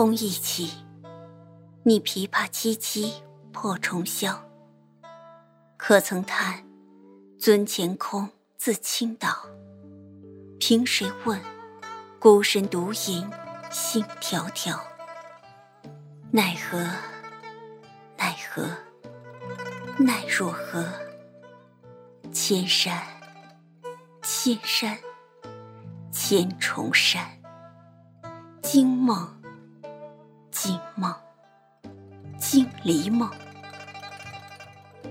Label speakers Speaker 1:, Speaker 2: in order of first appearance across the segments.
Speaker 1: 空一起，你琵琶凄凄破重霄。可曾叹，尊前空自倾倒？凭谁问，孤身独饮心迢迢。奈何，奈何，奈若何？千山，千山，千重山。惊梦，惊梦，惊离梦。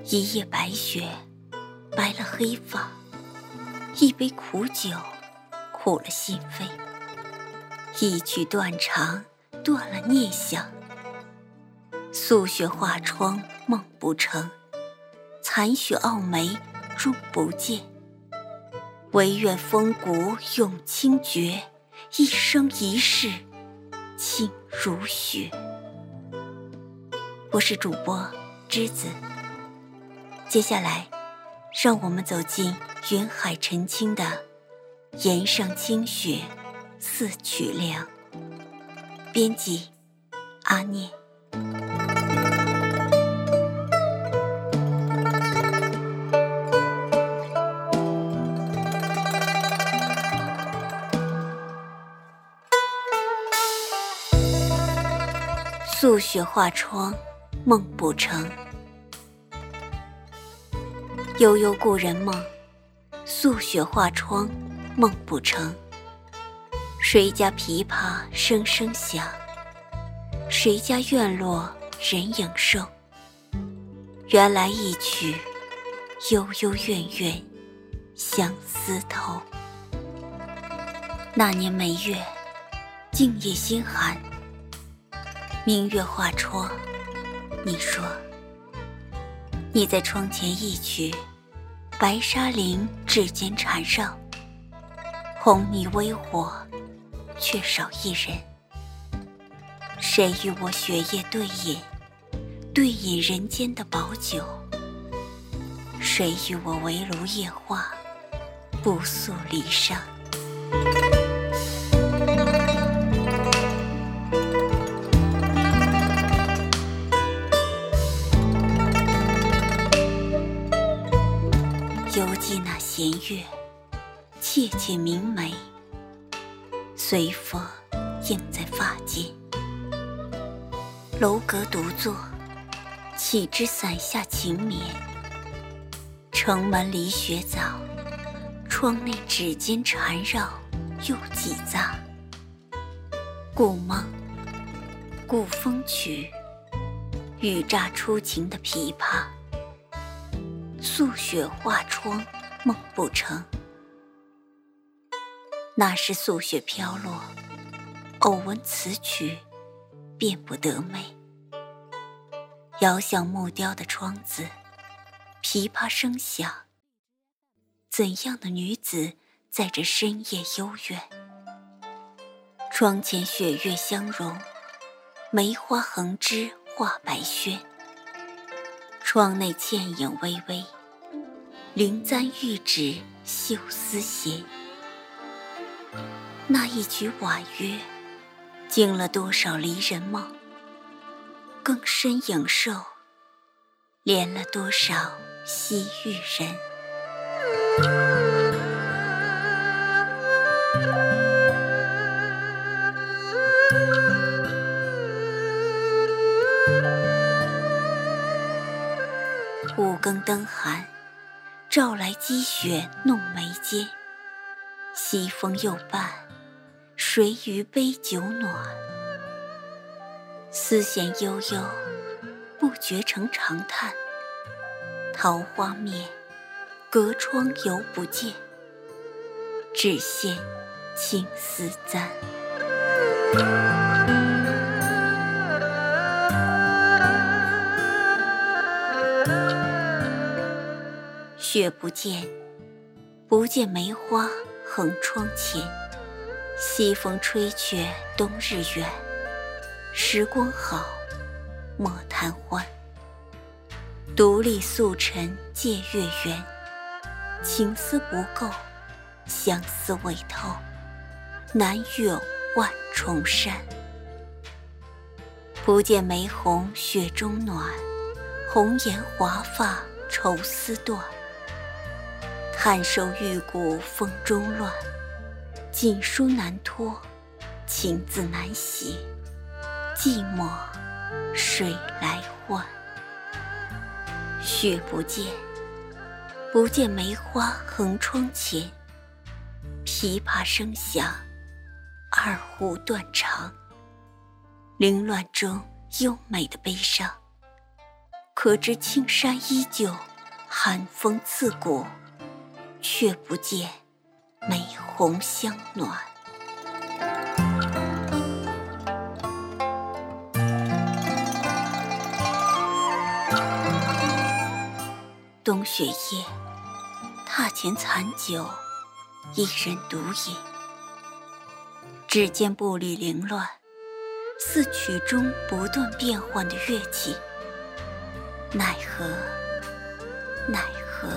Speaker 1: 一夜白雪，白了黑发；一杯苦酒，苦了心扉。一曲断肠，断了念想。素雪画窗，梦不成；残雪傲眉，终不见。唯愿风骨永清绝，一生一世清如雪。我是主播栀子，接下来，让我们走进云海澄清的岩上清雪四曲梁。编辑：阿念。素雪画窗，梦不成。悠悠故人梦，素雪画窗，梦不成。谁家琵琶声声响？谁家院落人影瘦？原来一曲悠悠怨怨，相思透。那年梅月，静夜心寒。明月画窗，你说你在窗前一曲，白纱绫指尖缠绕，红泥微火，却少一人。谁与我雪夜对饮，对饮人间的薄酒？谁与我围炉夜话，不诉离殇？犹记那弦月，切切明眉，随风映在发间。楼阁独坐，岂知伞下情眠？城门离雪早，窗内指尖缠绕又几匝？故梦，故风曲，雨乍初晴的琵琶，素雪画窗。梦不成，那时素雪飘落，偶闻此曲，便不得寐。遥想木雕的窗子，琵琶声响。怎样的女子在这深夜幽怨？窗前雪月相融，梅花横枝画白轩。窗内倩影微微。灵簪玉指绣丝弦，那一曲婉约，惊了多少离人梦？更深影瘦，连了多少西域人？五更灯寒。照来积雪弄眉间，西风又伴，谁与杯酒暖？丝弦悠悠，不觉成长叹。桃花面，隔窗犹不见，只羡青丝簪。雪不见，不见梅花横窗前。西风吹却冬日远，时光好，莫贪欢。独立素尘借月圆，情思不够，相思未透，难越万重山。不见梅红雪中暖，红颜华发愁丝断。汉寿玉骨风中乱，锦书难托，情字难写，寂寞谁来唤？雪不见，不见梅花横窗前，琵琶声响，二胡断肠。凌乱中优美的悲伤，可知青山依旧，寒风刺骨，却不见梅红香暖。冬雪夜，榻前残酒，一人独饮，只见步履凌乱。似曲中不断变换的乐器，奈何，奈何，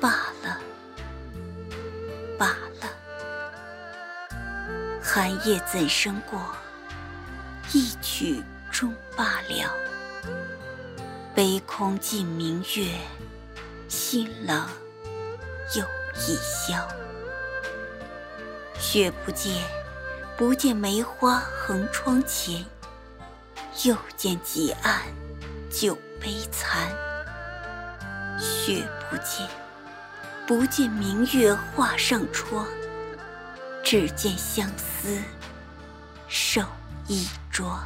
Speaker 1: 罢了，罢了。寒夜怎生过？一曲终罢了。悲空尽明月，心冷又一宵。雪不见。不见梅花横窗前，又见几案酒杯残。雪不见，不见明月画上窗，只见相思守一桩。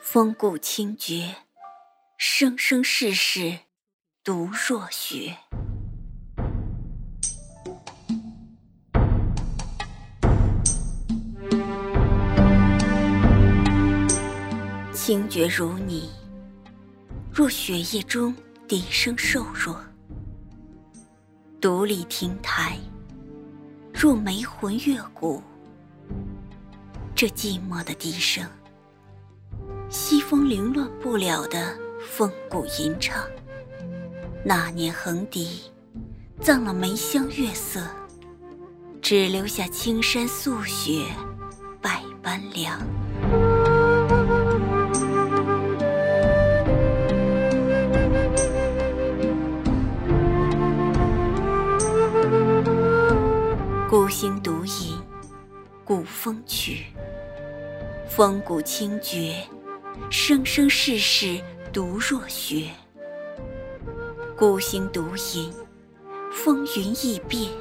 Speaker 1: 风骨清绝，生生世世独若雪。清绝如你，若雪夜中笛声瘦弱；独立亭台，若梅魂月骨。这寂寞的笛声。西风凌乱不了的风骨吟唱，那年横笛，葬了梅香月色，只留下青山素雪，百般凉。孤星独饮古风曲，风骨清绝。生生世世独若雪，孤星独饮，风云易变，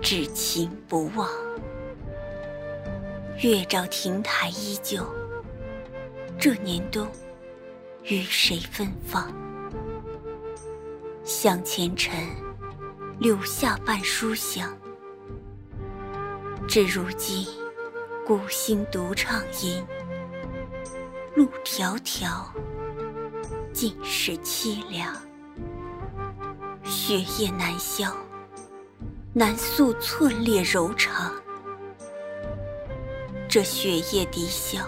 Speaker 1: 只情不忘。月照亭台依旧，这年冬，与谁芬芳？向前尘，留下半书香。至如今，孤星独唱吟。路迢迢，尽是凄凉。雪夜难消，难诉寸裂柔肠。这雪夜笛箫，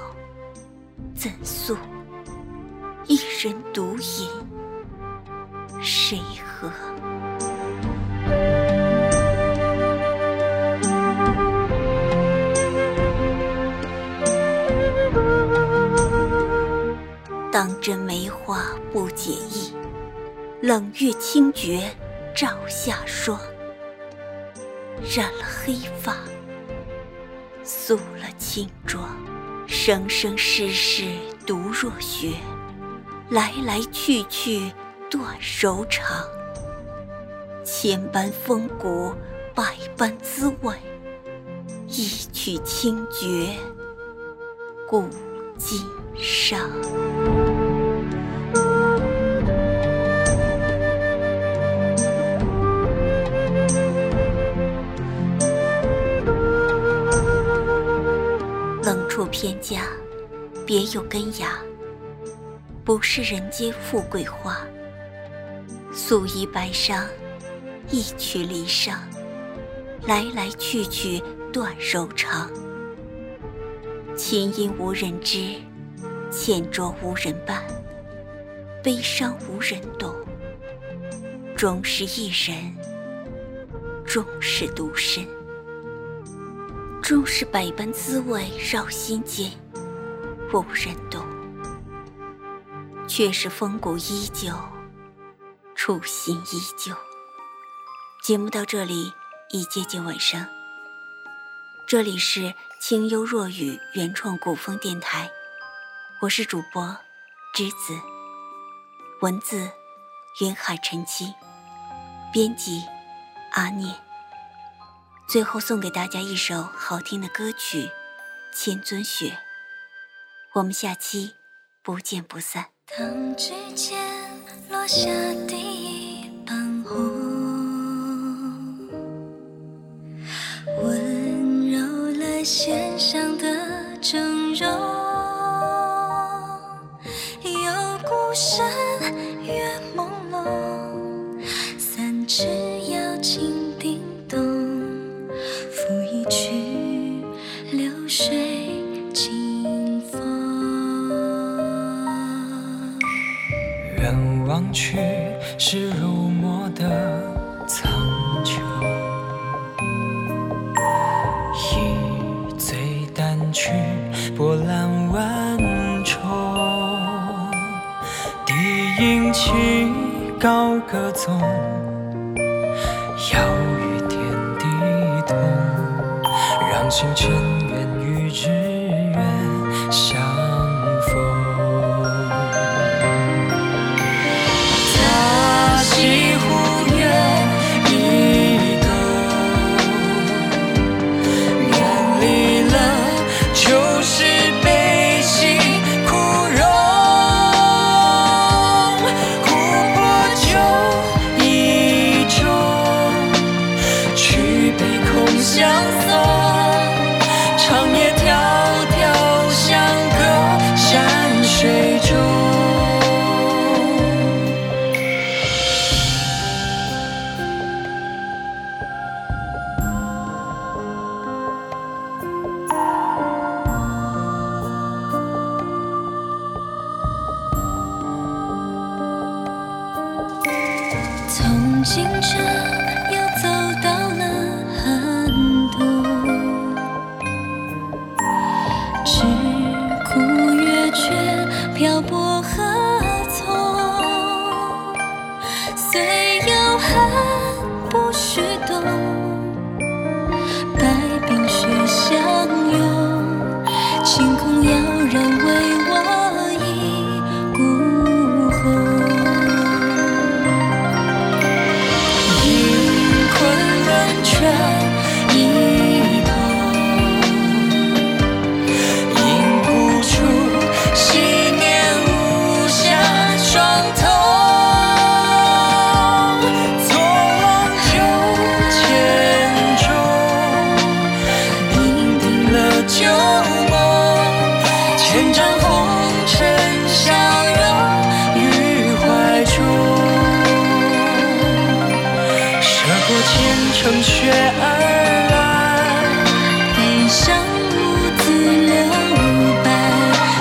Speaker 1: 怎诉？一人独饮，谁和？这梅花不解意，冷月清绝照下霜。染了黑发，素了轻妆，生生世世独若雪，来来去去断柔肠。千般风骨，百般滋味，一曲清绝，古今伤。天家，别有根芽。不是人间富贵花。素衣白裳，一曲离殇。来来去去断柔肠。琴音无人知，浅酌无人伴。悲伤无人懂。终是一人，终是独身。终是百般滋味绕心间，无人懂。却是风骨依旧，初心依旧。节目到这里已接近尾声。这里是清幽若雨原创古风电台，我是主播栀子，文字云海晨曦，编辑阿念。最后送给大家一首好听的歌曲《千尊雪》，我们下期不见不散。
Speaker 2: 当指尖落下第一瓣红，温柔了弦上的峥嵘，
Speaker 3: 远望去，是如墨的苍穹。一醉淡去，波澜万重。低吟起，高歌纵，
Speaker 2: 乘雪
Speaker 3: 而来，
Speaker 2: 悲伤兀自留白，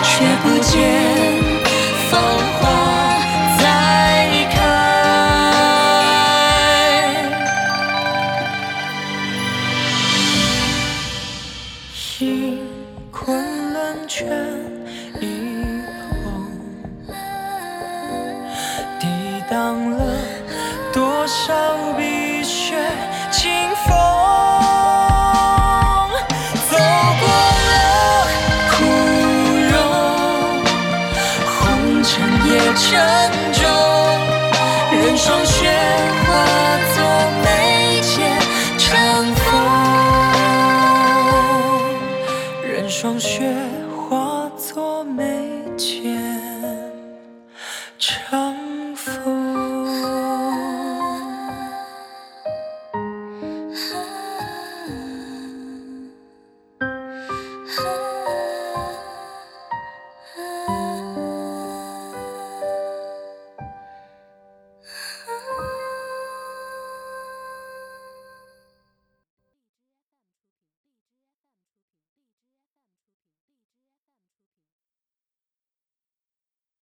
Speaker 2: 却不见
Speaker 3: 芳华再开。饮昆仑泉一捧，抵挡了多少遍